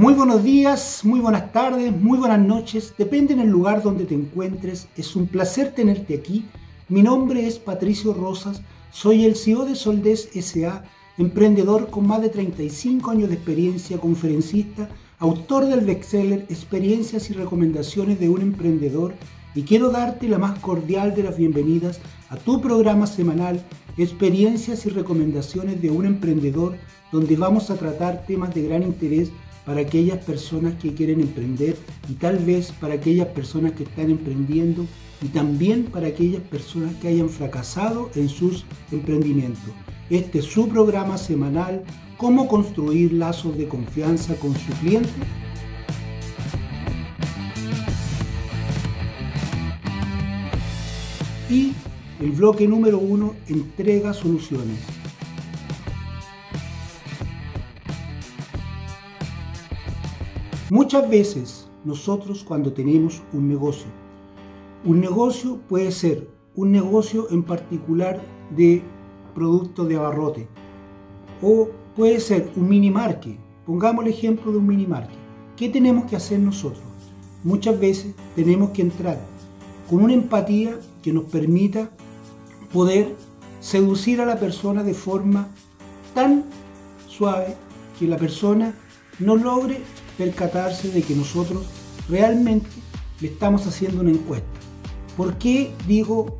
Muy buenos días, muy buenas tardes, muy buenas noches, depende en el lugar donde te encuentres. Es un placer tenerte aquí. Mi nombre es Patricio Rosas, soy el CEO de Soldes SA, emprendedor con más de 35 años de experiencia, conferencista, autor del bestseller Experiencias y recomendaciones de un emprendedor y quiero darte la más cordial de las bienvenidas a tu programa semanal Experiencias y recomendaciones de un emprendedor donde vamos a tratar temas de gran interés para aquellas personas que quieren emprender y tal vez para aquellas personas que están emprendiendo y también para aquellas personas que hayan fracasado en sus emprendimientos. Este es su programa semanal, cómo construir lazos de confianza con su cliente. Y el bloque número uno, entrega soluciones. Muchas veces nosotros cuando tenemos un negocio, un negocio puede ser un negocio en particular de producto de abarrote o puede ser un mini market. Pongamos el ejemplo de un mini market. ¿Qué tenemos que hacer nosotros? Muchas veces tenemos que entrar con una empatía que nos permita poder seducir a la persona de forma tan suave que la persona no logre percatarse de que nosotros realmente le estamos haciendo una encuesta. ¿Por qué digo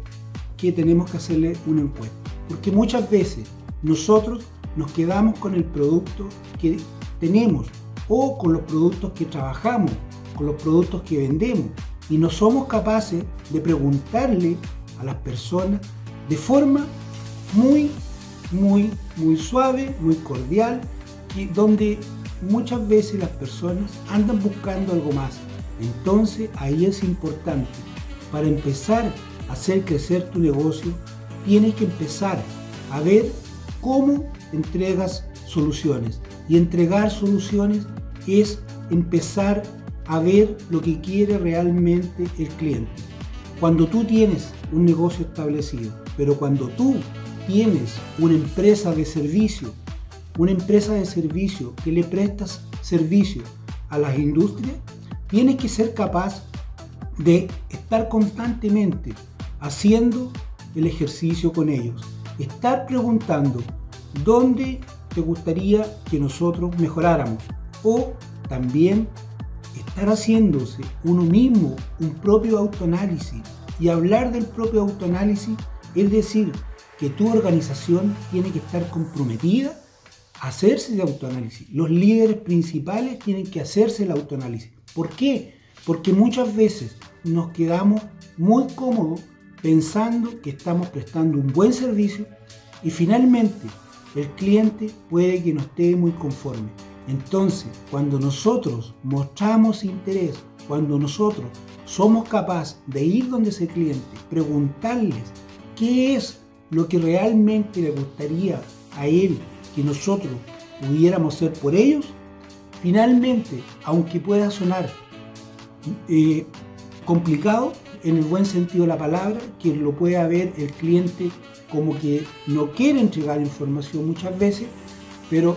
que tenemos que hacerle una encuesta? Porque muchas veces nosotros nos quedamos con el producto que tenemos o con los productos que trabajamos, con los productos que vendemos y no somos capaces de preguntarle a las personas de forma muy, muy, muy suave, muy cordial, donde muchas veces las personas andan buscando algo más. Entonces ahí es importante, para empezar a hacer crecer tu negocio, tienes que empezar a ver cómo entregas soluciones. Y entregar soluciones es empezar a ver lo que quiere realmente el cliente. Cuando tú tienes un negocio establecido, pero cuando tú tienes una empresa de servicio una empresa de servicio que le prestas servicio a las industrias, tiene que ser capaz de estar constantemente haciendo el ejercicio con ellos. Estar preguntando dónde te gustaría que nosotros mejoráramos. O también estar haciéndose uno mismo un propio autoanálisis. Y hablar del propio autoanálisis es decir que tu organización tiene que estar comprometida hacerse el autoanálisis. Los líderes principales tienen que hacerse el autoanálisis. ¿Por qué? Porque muchas veces nos quedamos muy cómodos pensando que estamos prestando un buen servicio y finalmente el cliente puede que no esté muy conforme. Entonces, cuando nosotros mostramos interés, cuando nosotros somos capaces de ir donde ese cliente, preguntarles qué es lo que realmente le gustaría a él que nosotros pudiéramos ser por ellos, finalmente, aunque pueda sonar eh, complicado, en el buen sentido de la palabra, que lo pueda ver el cliente como que no quiere entregar información muchas veces, pero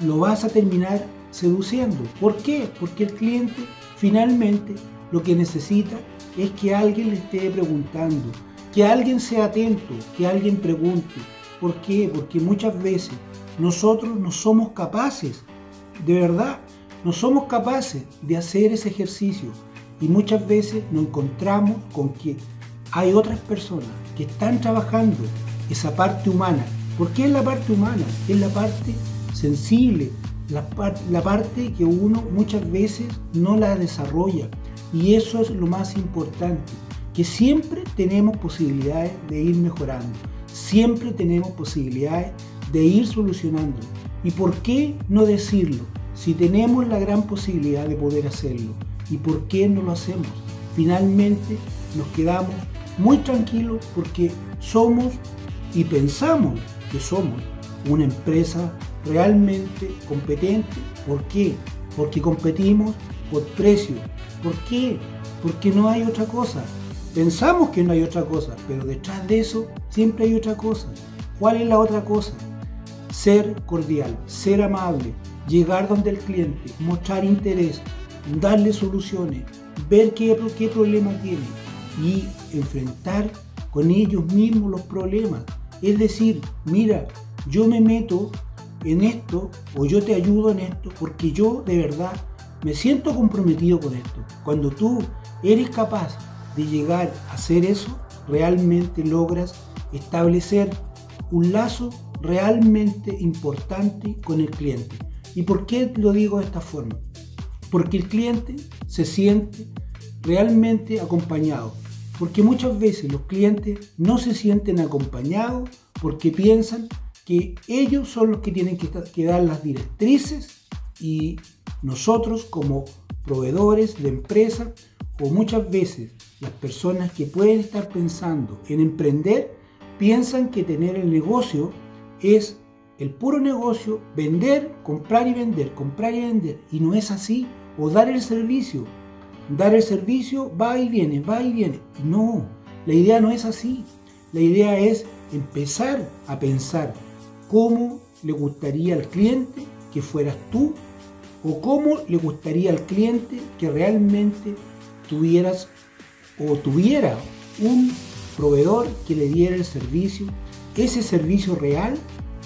lo vas a terminar seduciendo. ¿Por qué? Porque el cliente finalmente lo que necesita es que alguien le esté preguntando, que alguien sea atento, que alguien pregunte. ¿Por qué? Porque muchas veces nosotros no somos capaces, de verdad, no somos capaces de hacer ese ejercicio. Y muchas veces nos encontramos con que hay otras personas que están trabajando esa parte humana. ¿Por qué es la parte humana? Es la parte sensible, la, la parte que uno muchas veces no la desarrolla. Y eso es lo más importante, que siempre tenemos posibilidades de ir mejorando, siempre tenemos posibilidades de ir solucionando. ¿Y por qué no decirlo? Si tenemos la gran posibilidad de poder hacerlo. ¿Y por qué no lo hacemos? Finalmente nos quedamos muy tranquilos porque somos y pensamos que somos una empresa realmente competente. ¿Por qué? Porque competimos por precio. ¿Por qué? Porque no hay otra cosa. Pensamos que no hay otra cosa, pero detrás de eso siempre hay otra cosa. ¿Cuál es la otra cosa? Ser cordial, ser amable, llegar donde el cliente, mostrar interés, darle soluciones, ver qué, problema tiene y enfrentar con ellos mismos los problemas. Es decir, mira, yo me meto en esto o yo te ayudo en esto porque yo de verdad me siento comprometido con esto. Cuando tú eres capaz de llegar a hacer eso, realmente logras establecer un lazo realmente importante con el cliente. ¿Y por qué lo digo de esta forma? Porque el cliente se siente realmente acompañado. Porque muchas veces los clientes no se sienten acompañados porque piensan que ellos son los que tienen que, dar las directrices y nosotros como proveedores de empresa o muchas veces las personas que pueden estar pensando en emprender piensan que tener el negocio es el puro negocio, vender, comprar y vender, comprar y vender. Y no es así. O dar el servicio. Dar el servicio va y viene, va y viene. No, la idea no es así. La idea es empezar a pensar cómo le gustaría al cliente que fueras tú o cómo le gustaría al cliente que realmente tuvieras o tuviera un proveedor que le diera el servicio, ese servicio real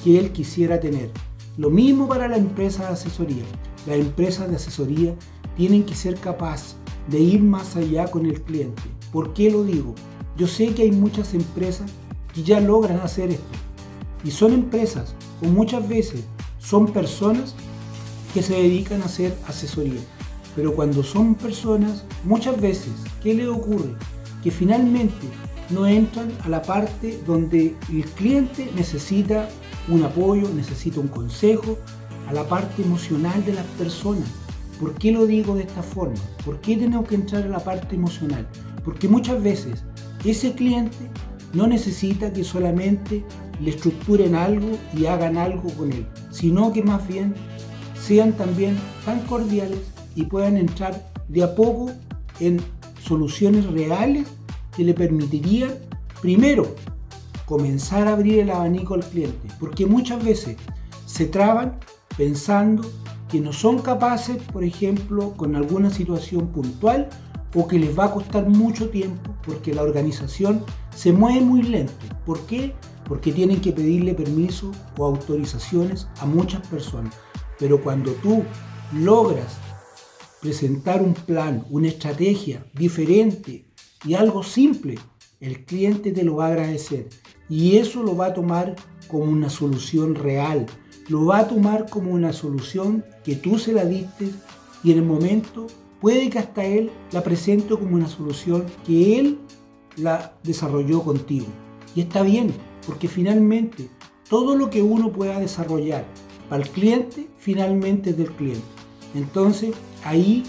que él quisiera tener. Lo mismo para la empresa de asesoría. Las empresas de asesoría tienen que ser capaces de ir más allá con el cliente. ¿Por qué lo digo? Yo sé que hay muchas empresas que ya logran hacer esto. Y son empresas o muchas veces son personas que se dedican a hacer asesoría. Pero cuando son personas, muchas veces, ¿qué le ocurre? Que finalmente no entran a la parte donde el cliente necesita un apoyo, necesita un consejo, a la parte emocional de las personas. ¿Por qué lo digo de esta forma? ¿Por qué tenemos que entrar a la parte emocional? Porque muchas veces ese cliente no necesita que solamente le estructuren algo y hagan algo con él, sino que más bien sean también tan cordiales y puedan entrar de a poco en soluciones reales que le permitirían, primero, comenzar a abrir el abanico al cliente, porque muchas veces se traban pensando que no son capaces, por ejemplo, con alguna situación puntual o que les va a costar mucho tiempo porque la organización se mueve muy lento. ¿Por qué? Porque tienen que pedirle permiso o autorizaciones a muchas personas. Pero cuando tú logras presentar un plan, una estrategia diferente y algo simple, el cliente te lo va a agradecer y eso lo va a tomar como una solución real, lo va a tomar como una solución que tú se la diste y en el momento puede que hasta él la presente como una solución que él la desarrolló contigo. Y está bien, porque finalmente todo lo que uno pueda desarrollar para el cliente, finalmente es del cliente. Entonces ahí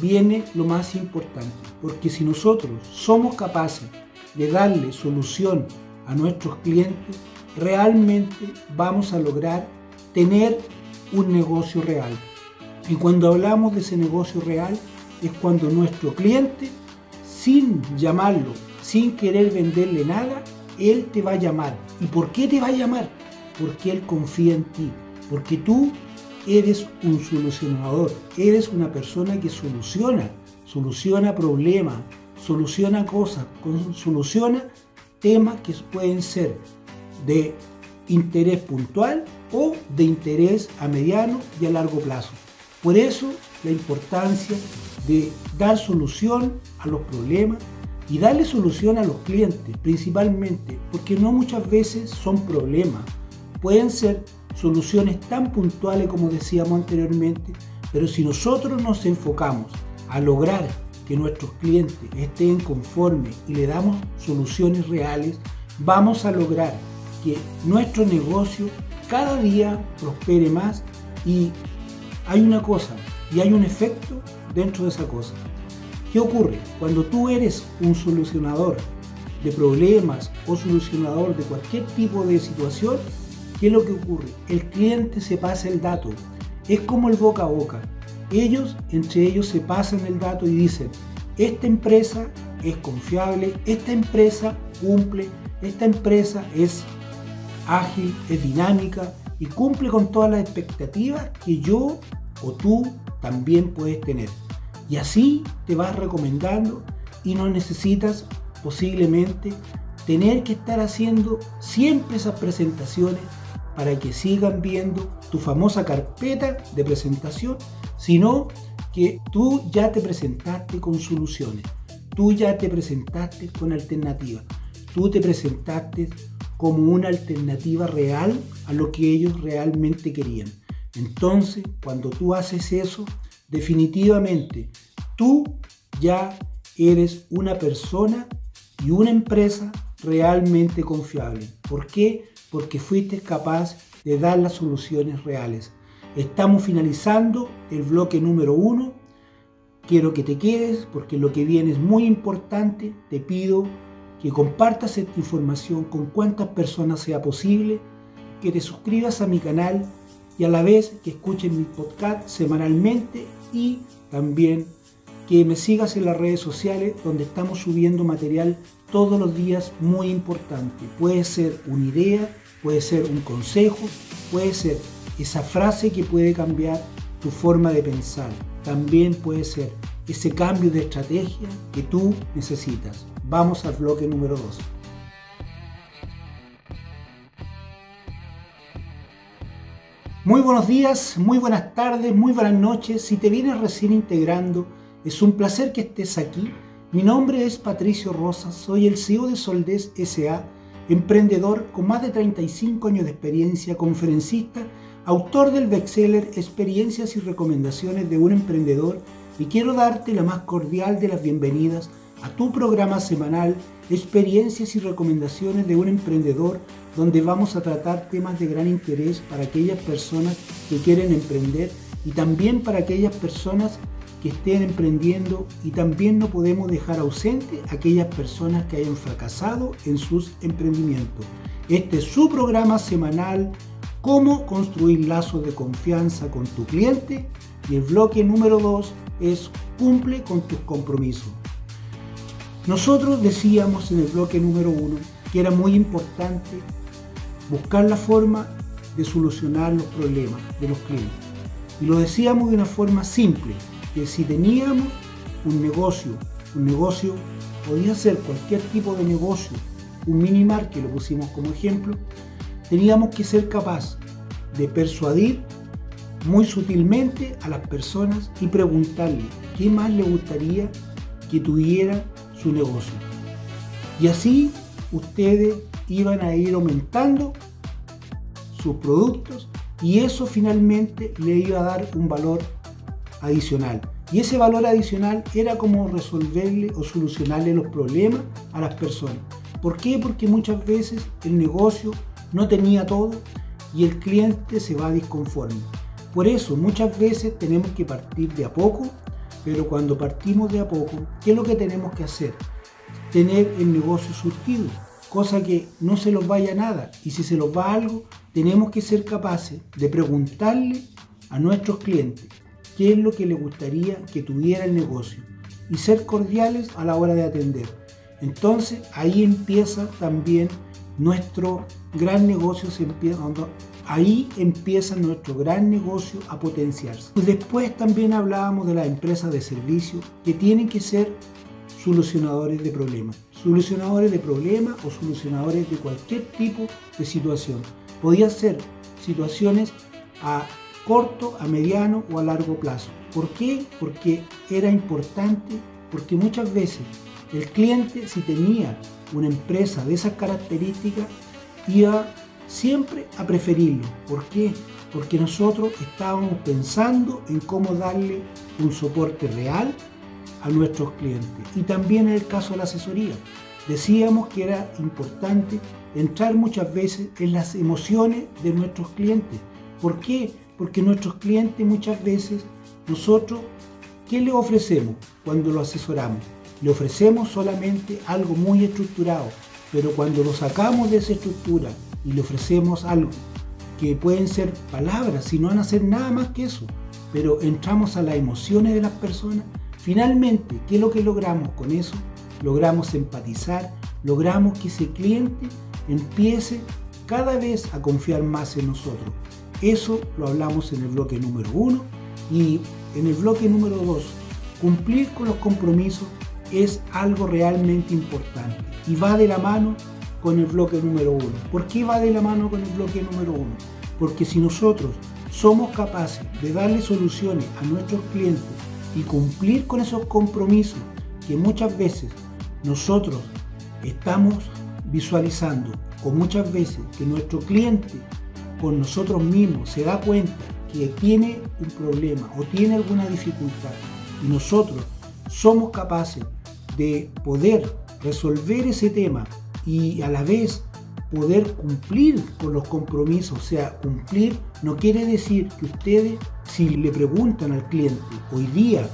viene lo más importante, porque si nosotros somos capaces de darle solución a nuestros clientes, realmente vamos a lograr tener un negocio real. Y cuando hablamos de ese negocio real, es cuando nuestro cliente, sin llamarlo, sin querer venderle nada, él te va a llamar. ¿Y por qué te va a llamar? Porque él confía en ti, porque tú eres un solucionador, eres una persona que soluciona, soluciona problemas, soluciona cosas, soluciona temas que pueden ser de interés puntual o de interés a mediano y a largo plazo. Por eso la importancia de dar solución a los problemas y darle solución a los clientes principalmente, porque no muchas veces son problemas, pueden ser soluciones tan puntuales como decíamos anteriormente, pero si nosotros nos enfocamos a lograr que nuestros clientes estén conformes y le damos soluciones reales, vamos a lograr que nuestro negocio cada día prospere más y hay una cosa y hay un efecto dentro de esa cosa. ¿Qué ocurre? Cuando tú eres un solucionador de problemas o solucionador de cualquier tipo de situación, ¿Qué es lo que ocurre? El cliente se pasa el dato. Es como el boca a boca. Ellos, entre ellos, se pasan el dato y dicen, esta empresa es confiable, esta empresa cumple, esta empresa es ágil, es dinámica, y cumple con todas las expectativas que yo o tú también puedes tener. Y así te vas recomendando y no necesitas posiblemente tener que estar haciendo siempre esas presentaciones para que sigan viendo tu famosa carpeta de presentación, sino que tú ya te presentaste con soluciones, tú ya te presentaste con alternativas, tú te presentaste como una alternativa real a lo que ellos realmente querían. Entonces, cuando tú haces eso, definitivamente tú ya eres una persona y una empresa realmente confiable. ¿Por qué? Porque fuiste capaz de dar las soluciones reales. Estamos finalizando el bloque número uno. Quiero que te quedes porque lo que viene es muy importante. Te pido que compartas esta información con cuantas personas sea posible, que te suscribas a mi canal y a la vez que escuches mi podcast semanalmente y también que me sigas en las redes sociales donde estamos subiendo material todos los días muy importante. Puede ser una idea, puede ser un consejo, puede ser esa frase que puede cambiar tu forma de pensar. También puede ser ese cambio de estrategia que tú necesitas. Vamos al bloque número 2. Muy buenos días, muy buenas tardes, muy buenas noches. Si te vienes recién integrando, es un placer que estés aquí. Mi nombre es Patricio Rosas, soy el CEO de Soldés SA, emprendedor con más de 35 años de experiencia, conferencista, autor del bestseller Experiencias y Recomendaciones de un Emprendedor y quiero darte la más cordial de las bienvenidas a tu programa semanal Experiencias y recomendaciones de un emprendedor donde vamos a tratar temas de gran interés para aquellas personas que quieren emprender y también para aquellas personas que estén emprendiendo y también no podemos dejar ausente a aquellas personas que hayan fracasado en sus emprendimientos. Este es su programa semanal Cómo construir lazos de confianza con tu cliente y el bloque número 2 es Cumple con tus compromisos. Nosotros decíamos en el bloque número uno que era muy importante buscar la forma de solucionar los problemas de los clientes. Y lo decíamos de una forma simple, que si teníamos un negocio, un negocio podía ser cualquier tipo de negocio, un minimar que lo pusimos como ejemplo, teníamos que ser capaz de persuadir muy sutilmente a las personas y preguntarle qué más le gustaría que tuviera su negocio. Y así ustedes iban a ir aumentando sus productos y eso finalmente le iba a dar un valor adicional. Y ese valor adicional era como resolverle o solucionarle los problemas a las personas. ¿Por qué? Porque muchas veces el negocio no tenía todo y el cliente se va disconforme. Por eso muchas veces tenemos que partir de a poco pero cuando partimos de a poco, ¿qué es lo que tenemos que hacer? Tener el negocio surtido, cosa que no se nos vaya nada. Y si se nos va algo, tenemos que ser capaces de preguntarle a nuestros clientes qué es lo que les gustaría que tuviera el negocio y ser cordiales a la hora de atender. Entonces ahí empieza también nuestro gran negocio, se empieza, ahí empieza nuestro gran negocio a potenciarse. Después también hablábamos de las empresas de servicio que tienen que ser solucionadores de problemas. Solucionadores de problemas o solucionadores de cualquier tipo de situación. Podía ser situaciones a corto, a mediano o a largo plazo. ¿Por qué? Porque era importante, porque muchas veces el cliente si tenía una empresa de esas características iba siempre a preferirlo. ¿Por qué? Porque nosotros estábamos pensando en cómo darle un soporte real a nuestros clientes. Y también en el caso de la asesoría. Decíamos que era importante entrar muchas veces en las emociones de nuestros clientes. ¿Por qué? Porque nuestros clientes muchas veces nosotros, ¿qué le ofrecemos cuando lo asesoramos? Le ofrecemos solamente algo muy estructurado, pero cuando lo sacamos de esa estructura y le ofrecemos algo que pueden ser palabras, y no van a ser nada más que eso, pero entramos a las emociones de las personas, finalmente, ¿qué es lo que logramos con eso? Logramos empatizar, logramos que ese cliente empiece cada vez a confiar más en nosotros. Eso lo hablamos en el bloque número uno y en el bloque número dos, cumplir con los compromisos es algo realmente importante y va de la mano con el bloque número uno. ¿Por qué va de la mano con el bloque número uno? Porque si nosotros somos capaces de darle soluciones a nuestros clientes y cumplir con esos compromisos que muchas veces nosotros estamos visualizando o muchas veces que nuestro cliente con nosotros mismos se da cuenta que tiene un problema o tiene alguna dificultad y nosotros somos capaces de poder resolver ese tema y a la vez poder cumplir con los compromisos, o sea, cumplir no quiere decir que ustedes, si le preguntan al cliente hoy día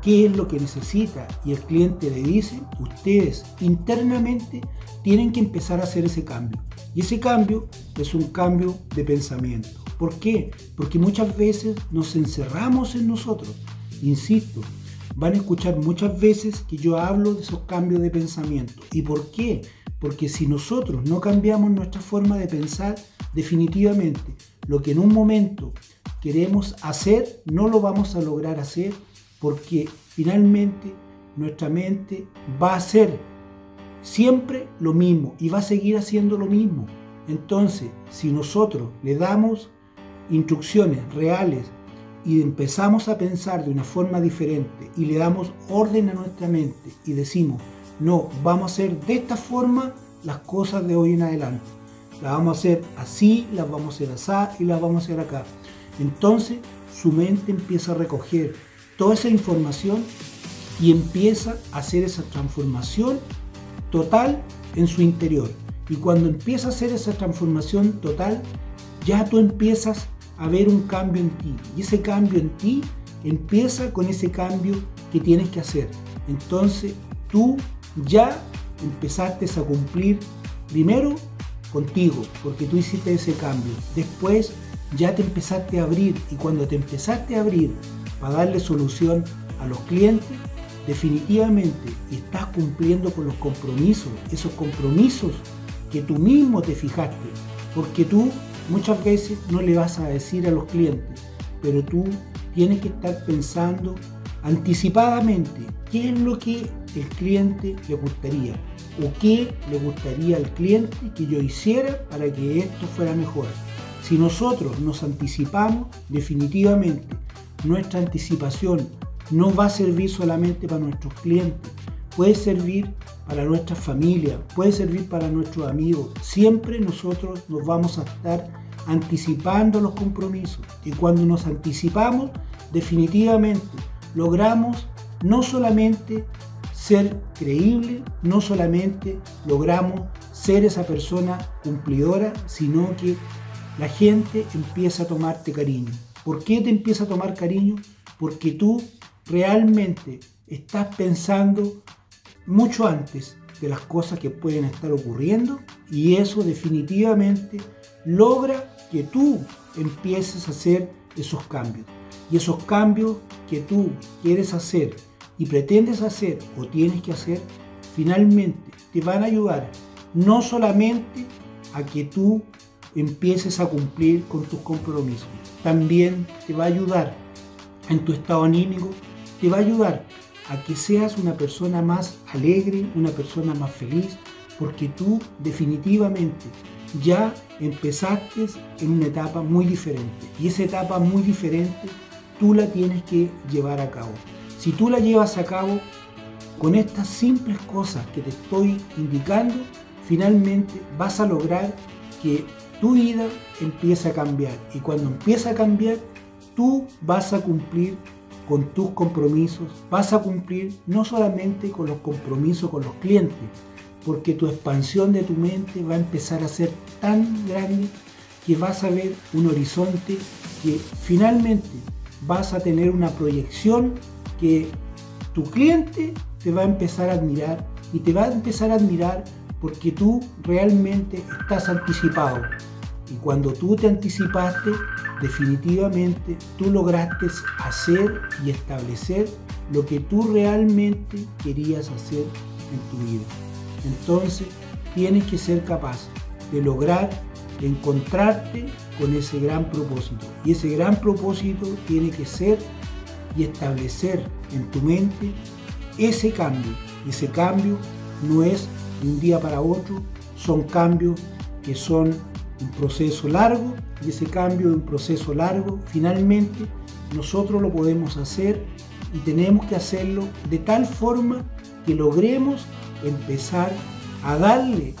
qué es lo que necesita y el cliente le dice, ustedes internamente tienen que empezar a hacer ese cambio. Y ese cambio es un cambio de pensamiento. ¿Por qué? Porque muchas veces nos encerramos en nosotros. Insisto, van a escuchar muchas veces que yo hablo de esos cambios de pensamiento. ¿Y por qué? Porque si nosotros no cambiamos nuestra forma de pensar, definitivamente lo que en un momento queremos hacer, no lo vamos a lograr hacer porque finalmente nuestra mente va a hacer siempre lo mismo y va a seguir haciendo lo mismo. Entonces, si nosotros le damos instrucciones reales y empezamos a pensar de una forma diferente y le damos orden a nuestra mente y decimos, no, vamos a hacer de esta forma las cosas de hoy en adelante. Las vamos a hacer así, las vamos a hacer así y las vamos a hacer acá. Entonces su mente empieza a recoger toda esa información y empieza a hacer esa transformación total en su interior. Y cuando empieza a hacer esa transformación total, ya tú empiezas a ver un cambio en ti. Y ese cambio en ti empieza con ese cambio que tienes que hacer. Entonces tú ya empezaste a cumplir primero contigo, porque tú hiciste ese cambio. Después ya te empezaste a abrir y cuando te empezaste a abrir para darle solución a los clientes, definitivamente estás cumpliendo con los compromisos, esos compromisos que tú mismo te fijaste, porque tú muchas veces no le vas a decir a los clientes, pero tú tienes que estar pensando anticipadamente qué es lo que el cliente le gustaría o qué le gustaría al cliente que yo hiciera para que esto fuera mejor. Si nosotros nos anticipamos, definitivamente nuestra anticipación no va a servir solamente para nuestros clientes, puede servir para nuestra familia, puede servir para nuestros amigos. Siempre nosotros nos vamos a estar anticipando los compromisos y cuando nos anticipamos, definitivamente logramos no solamente ser creíble, no solamente logramos ser esa persona cumplidora, sino que la gente empieza a tomarte cariño. ¿Por qué te empieza a tomar cariño? Porque tú realmente estás pensando mucho antes de las cosas que pueden estar ocurriendo y eso definitivamente logra que tú empieces a hacer esos cambios. Y esos cambios que tú quieres hacer y pretendes hacer o tienes que hacer, finalmente te van a ayudar no solamente a que tú empieces a cumplir con tus compromisos, también te va a ayudar en tu estado anímico, te va a ayudar a que seas una persona más alegre, una persona más feliz, porque tú definitivamente ya empezaste en una etapa muy diferente. Y esa etapa muy diferente tú la tienes que llevar a cabo. Si tú la llevas a cabo con estas simples cosas que te estoy indicando, finalmente vas a lograr que tu vida empiece a cambiar. Y cuando empieza a cambiar, tú vas a cumplir con tus compromisos, vas a cumplir no solamente con los compromisos con los clientes, porque tu expansión de tu mente va a empezar a ser tan grande que vas a ver un horizonte que finalmente vas a tener una proyección que tu cliente te va a empezar a admirar y te va a empezar a admirar porque tú realmente estás anticipado. Y cuando tú te anticipaste, definitivamente tú lograste hacer y establecer lo que tú realmente querías hacer en tu vida. Entonces tienes que ser capaz de lograr encontrarte con ese gran propósito. Y ese gran propósito tiene que ser y establecer en tu mente ese cambio. Ese cambio no es de un día para otro, son cambios que son un proceso largo y ese cambio de un proceso largo finalmente nosotros lo podemos hacer y tenemos que hacerlo de tal forma que logremos empezar a darle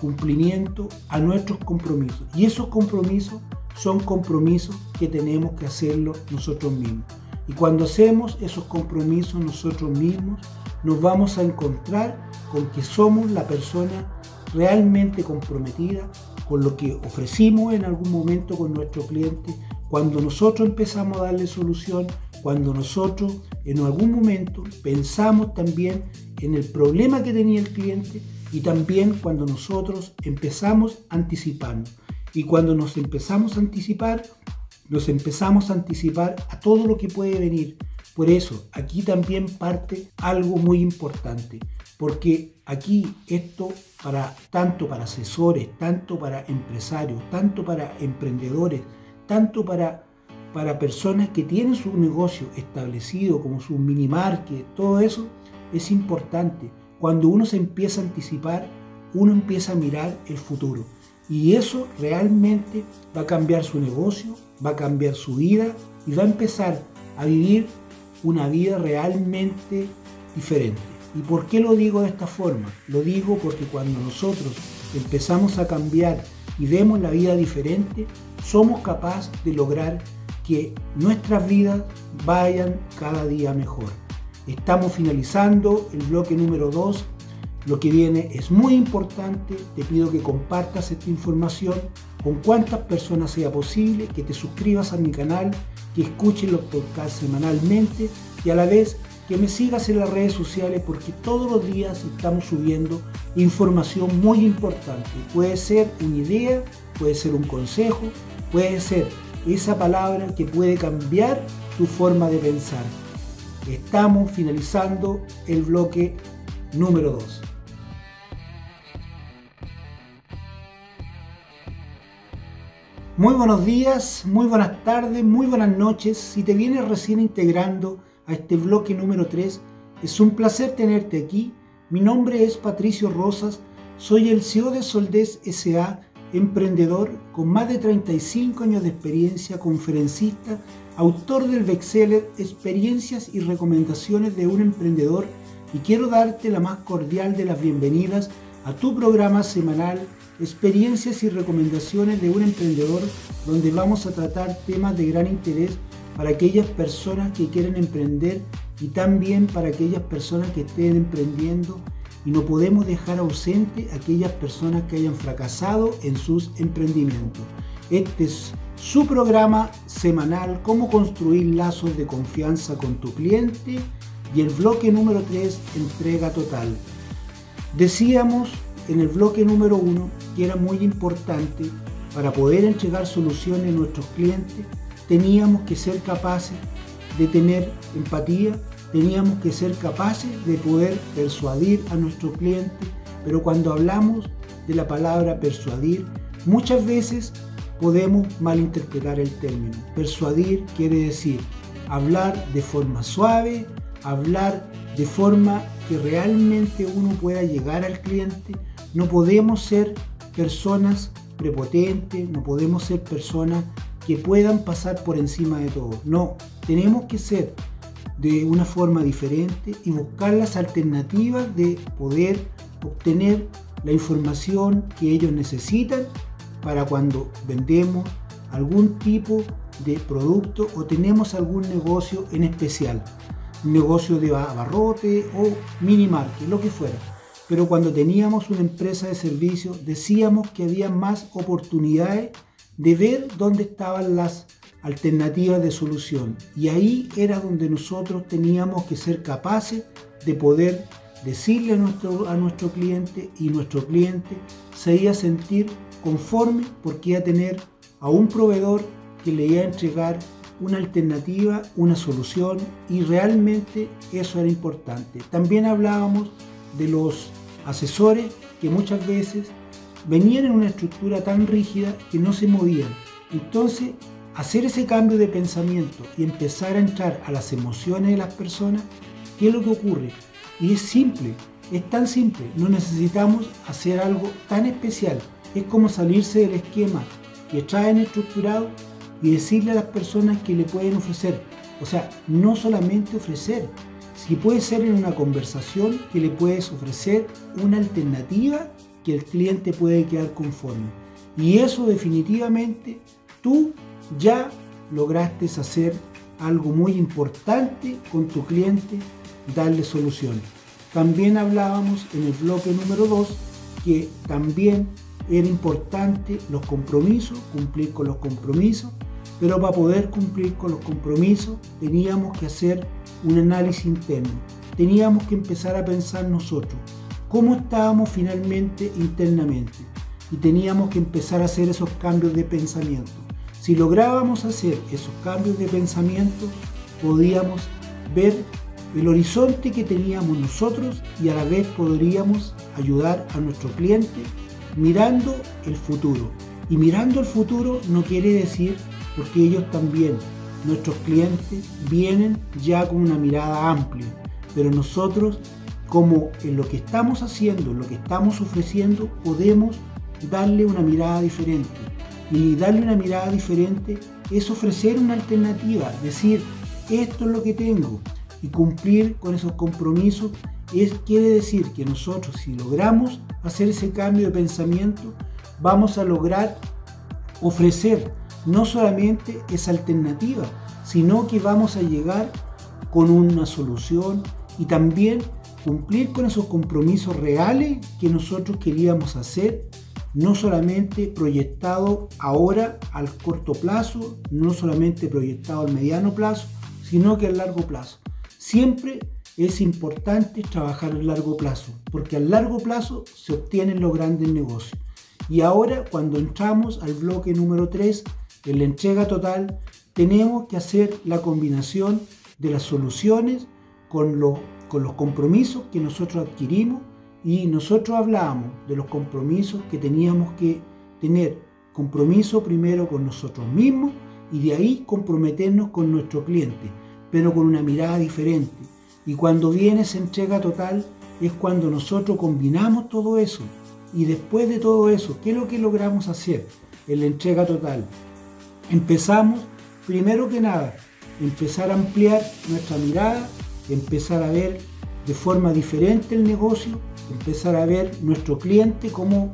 cumplimiento a nuestros compromisos. Y esos compromisos son compromisos que tenemos que hacerlo nosotros mismos. Y cuando hacemos esos compromisos nosotros mismos, nos vamos a encontrar con que somos la persona realmente comprometida con lo que ofrecimos en algún momento con nuestro cliente, cuando nosotros empezamos a darle solución, cuando nosotros en algún momento pensamos también en el problema que tenía el cliente y también cuando nosotros empezamos a anticiparnos. Y cuando nos empezamos a anticipar, nos empezamos a anticipar a todo lo que puede venir. Por eso, aquí también parte algo muy importante, porque aquí esto para tanto para asesores, tanto para empresarios, tanto para emprendedores, tanto para para personas que tienen su negocio establecido como su mini market, todo eso es importante. Cuando uno se empieza a anticipar, uno empieza a mirar el futuro. Y eso realmente va a cambiar su negocio, va a cambiar su vida y va a empezar a vivir una vida realmente diferente. ¿Y por qué lo digo de esta forma? Lo digo porque cuando nosotros empezamos a cambiar y vemos la vida diferente, somos capaces de lograr que nuestras vidas vayan cada día mejor. Estamos finalizando el bloque número 2. Lo que viene es muy importante. Te pido que compartas esta información con cuantas personas sea posible, que te suscribas a mi canal, que escuches los podcasts semanalmente y a la vez que me sigas en las redes sociales porque todos los días estamos subiendo información muy importante. Puede ser una idea, puede ser un consejo, puede ser esa palabra que puede cambiar tu forma de pensar. Estamos finalizando el bloque número 2. Muy buenos días, muy buenas tardes, muy buenas noches. Si te vienes recién integrando a este bloque número 3, es un placer tenerte aquí. Mi nombre es Patricio Rosas, soy el CEO de Soldés SA emprendedor con más de 35 años de experiencia, conferencista, autor del bestseller Experiencias y recomendaciones de un emprendedor. Y quiero darte la más cordial de las bienvenidas a tu programa semanal Experiencias y recomendaciones de un emprendedor donde vamos a tratar temas de gran interés para aquellas personas que quieren emprender y también para aquellas personas que estén emprendiendo y no podemos dejar ausente a aquellas personas que hayan fracasado en sus emprendimientos. Este es su programa semanal, cómo construir lazos de confianza con tu cliente y el bloque número 3, entrega total. Decíamos en el bloque número 1 que era muy importante para poder entregar soluciones a nuestros clientes, teníamos que ser capaces de tener empatía, teníamos que ser capaces de poder persuadir a nuestro cliente, pero cuando hablamos de la palabra persuadir, muchas veces podemos malinterpretar el término. Persuadir quiere decir hablar de forma suave, hablar de forma que realmente uno pueda llegar al cliente. No podemos ser personas prepotentes, no podemos ser personas que puedan pasar por encima de todo. No, tenemos que ser de una forma diferente y buscar las alternativas de poder obtener la información que ellos necesitan para cuando vendemos algún tipo de producto o tenemos algún negocio en especial, un negocio de abarrote o mini market, lo que fuera. Pero cuando teníamos una empresa de servicio decíamos que había más oportunidades de ver dónde estaban las alternativas de solución. Y ahí era donde nosotros teníamos que ser capaces de poder decirle a nuestro, a nuestro cliente y nuestro cliente se iba a sentir conforme porque iba a tener a un proveedor que le iba a entregar una alternativa, una solución y realmente eso era importante. También hablábamos de los asesores que muchas veces venían en una estructura tan rígida que no se movían. Entonces, hacer ese cambio de pensamiento y empezar a entrar a las emociones de las personas, ¿qué es lo que ocurre? Y es simple, es tan simple, no necesitamos hacer algo tan especial. Es como salirse del esquema que traen estructurado y decirle a las personas que le pueden ofrecer. O sea, no solamente ofrecer, si puede ser en una conversación que le puedes ofrecer una alternativa que el cliente puede quedar conforme. Y eso definitivamente tú ya lograste hacer algo muy importante con tu cliente, darle soluciones. También hablábamos en el bloque número 2 que también era importante los compromisos, cumplir con los compromisos, pero para poder cumplir con los compromisos teníamos que hacer un análisis interno. Teníamos que empezar a pensar nosotros cómo estábamos finalmente internamente y teníamos que empezar a hacer esos cambios de pensamiento. Si lográbamos hacer esos cambios de pensamiento, podíamos ver el horizonte que teníamos nosotros y a la vez podríamos ayudar a nuestro cliente mirando el futuro. Y mirando el futuro no quiere decir porque ellos también, nuestros clientes, vienen ya con una mirada amplia, pero nosotros como en lo que estamos haciendo, en lo que estamos ofreciendo, podemos darle una mirada diferente. Y darle una mirada diferente es ofrecer una alternativa, decir, esto es lo que tengo, y cumplir con esos compromisos es, quiere decir que nosotros si logramos hacer ese cambio de pensamiento, vamos a lograr ofrecer no solamente esa alternativa, sino que vamos a llegar con una solución y también cumplir con esos compromisos reales que nosotros queríamos hacer, no solamente proyectado ahora al corto plazo, no solamente proyectado al mediano plazo, sino que al largo plazo. Siempre es importante trabajar a largo plazo, porque a largo plazo se obtienen los grandes negocios. Y ahora, cuando entramos al bloque número 3, en la entrega total, tenemos que hacer la combinación de las soluciones con, con los compromisos que nosotros adquirimos y nosotros hablábamos de los compromisos que teníamos que tener. Compromiso primero con nosotros mismos y de ahí comprometernos con nuestro cliente pero con una mirada diferente. Y cuando viene esa entrega total es cuando nosotros combinamos todo eso. Y después de todo eso, ¿qué es lo que logramos hacer en la entrega total? Empezamos, primero que nada, empezar a ampliar nuestra mirada, empezar a ver de forma diferente el negocio, empezar a ver nuestro cliente, cómo,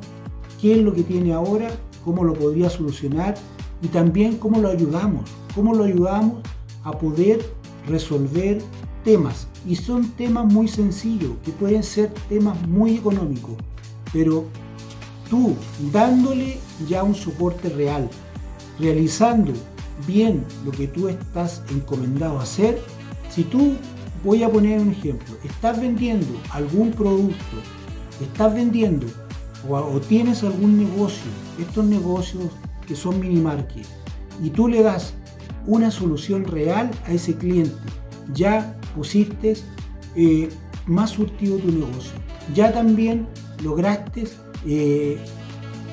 qué es lo que tiene ahora, cómo lo podría solucionar y también cómo lo ayudamos, cómo lo ayudamos a poder resolver temas. Y son temas muy sencillos, que pueden ser temas muy económicos, pero tú dándole ya un soporte real, realizando bien lo que tú estás encomendado a hacer, si tú, voy a poner un ejemplo, estás vendiendo algún producto, estás vendiendo o, tienes algún negocio, estos negocios que son mini market, y tú le das una solución real a ese cliente. Ya pusiste eh, más surtido tu negocio. Ya también lograste eh,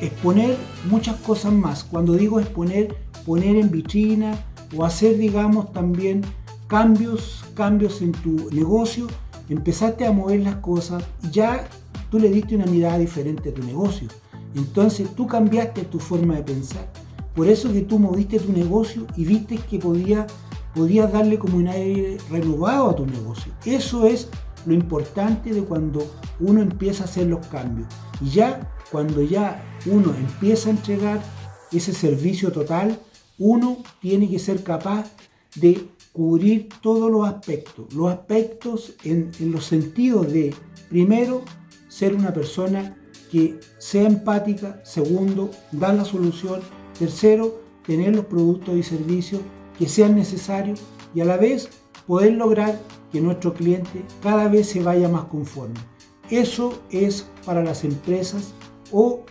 exponer muchas cosas más. Cuando digo exponer, poner en vitrina o hacer, digamos, también cambios, cambios en tu negocio, empezaste a mover las cosas y ya tú le diste una mirada diferente a tu negocio. Entonces tú cambiaste tu forma de pensar. Por eso que tú moviste tu negocio y viste que podía, podías darle como un aire renovado a tu negocio. Eso es lo importante de cuando uno empieza a hacer los cambios. Y ya cuando ya uno empieza a entregar ese servicio total, uno tiene que ser capaz de cubrir todos los aspectos. Los aspectos en, los sentidos de, primero, ser una persona que sea empática, segundo, dar la solución Tercero, tener los productos y servicios que sean necesarios y a la vez poder lograr que nuestro cliente cada vez se vaya más conforme. Eso es para las empresas o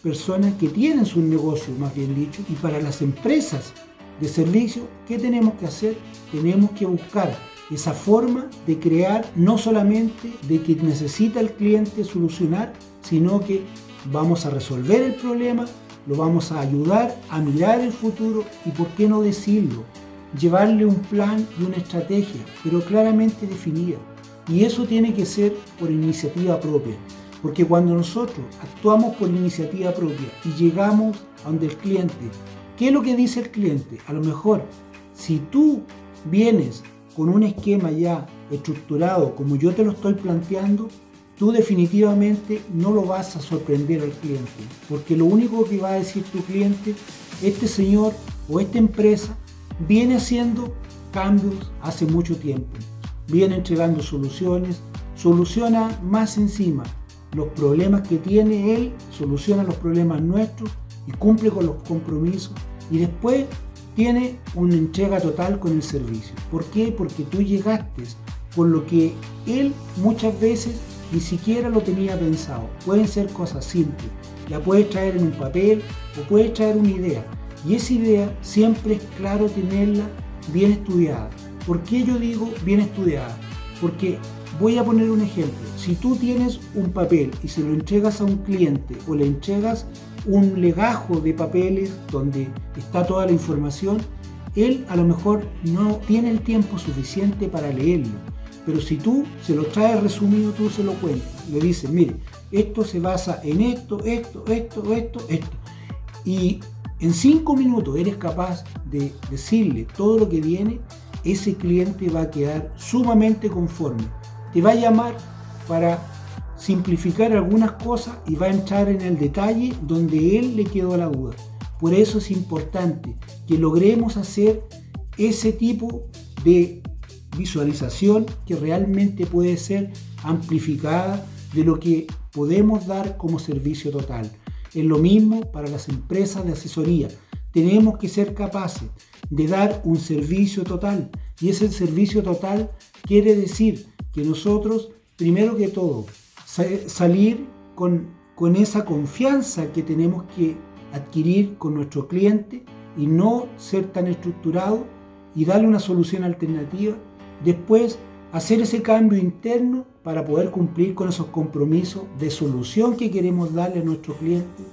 personas que tienen su negocio, más bien dicho, y para las empresas de servicio, ¿qué tenemos que hacer? Tenemos que buscar esa forma de crear no solamente de que necesita el cliente solucionar, sino que vamos a resolver el problema, lo vamos a ayudar a mirar el futuro y, por qué no decirlo, llevarle un plan y una estrategia, pero claramente definida. Y eso tiene que ser por iniciativa propia. Porque cuando nosotros actuamos por iniciativa propia y llegamos a donde el cliente, ¿qué es lo que dice el cliente? A lo mejor, si tú vienes con un esquema ya estructurado como yo te lo estoy planteando, tú definitivamente no lo vas a sorprender al cliente. Porque lo único que va a decir tu cliente, este señor o esta empresa viene haciendo cambios hace mucho tiempo. Viene entregando soluciones, soluciona más encima los problemas que tiene él, soluciona los problemas nuestros y cumple con los compromisos y después tiene una entrega total con el servicio. ¿Por qué? Porque tú llegaste con lo que él muchas veces ni siquiera lo tenía pensado. Pueden ser cosas simples. La puedes traer en un papel o puedes traer una idea. Y esa idea siempre es claro tenerla bien estudiada. ¿Por qué yo digo bien estudiada? Porque voy a poner un ejemplo. Si tú tienes un papel y se lo entregas a un cliente o le entregas un legajo de papeles donde está toda la información, él a lo mejor no tiene el tiempo suficiente para leerlo. Pero si tú se lo traes resumido, tú se lo cuentas. Le dices, mire, esto se basa en esto, esto, esto, esto, esto. Y en cinco minutos eres capaz de decirle todo lo que viene, ese cliente va a quedar sumamente conforme. Te va a llamar para simplificar algunas cosas y va a entrar en el detalle donde él le quedó la duda. Por eso es importante que logremos hacer ese tipo de visualización que realmente puede ser amplificada de lo que podemos dar como servicio total. Es lo mismo para las empresas de asesoría. Tenemos que ser capaces de dar un servicio total. Y ese servicio total quiere decir que nosotros, primero que todo, salir con, con esa confianza que tenemos que adquirir con nuestro cliente y no ser tan estructurado y darle una solución alternativa. Después, hacer ese cambio interno para poder cumplir con esos compromisos de solución que queremos darle a nuestro cliente.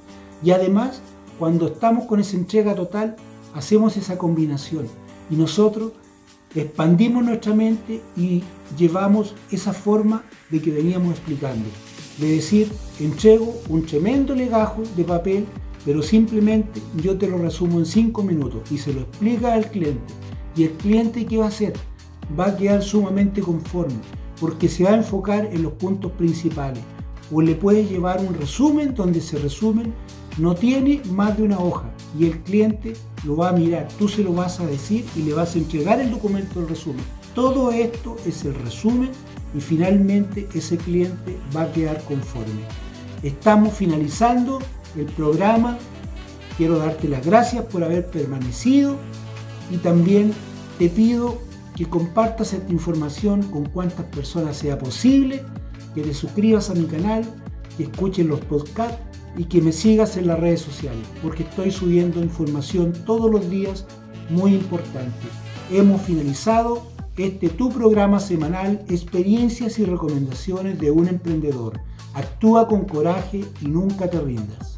Y además, cuando estamos con esa entrega total, hacemos esa combinación y nosotros expandimos nuestra mente y llevamos esa forma de que veníamos explicando. De decir, entrego un tremendo legajo de papel, pero simplemente yo te lo resumo en cinco minutos y se lo explica al cliente. Y el cliente, ¿qué va a hacer? Va a quedar sumamente conforme porque se va a enfocar en los puntos principales. O le puedes llevar un resumen donde se resumen, no tiene más de una hoja y el cliente lo va a mirar, tú se lo vas a decir y le vas a entregar el documento del resumen. Todo esto es el resumen y finalmente ese cliente va a quedar conforme. Estamos finalizando el programa. Quiero darte las gracias por haber permanecido y también te pido que compartas esta información con cuantas personas sea posible, que te suscribas a mi canal, que escuches los podcasts y que me sigas en las redes sociales, porque estoy subiendo información todos los días muy importante. Hemos finalizado este tu programa semanal, experiencias y recomendaciones de un emprendedor. Actúa con coraje y nunca te rindas.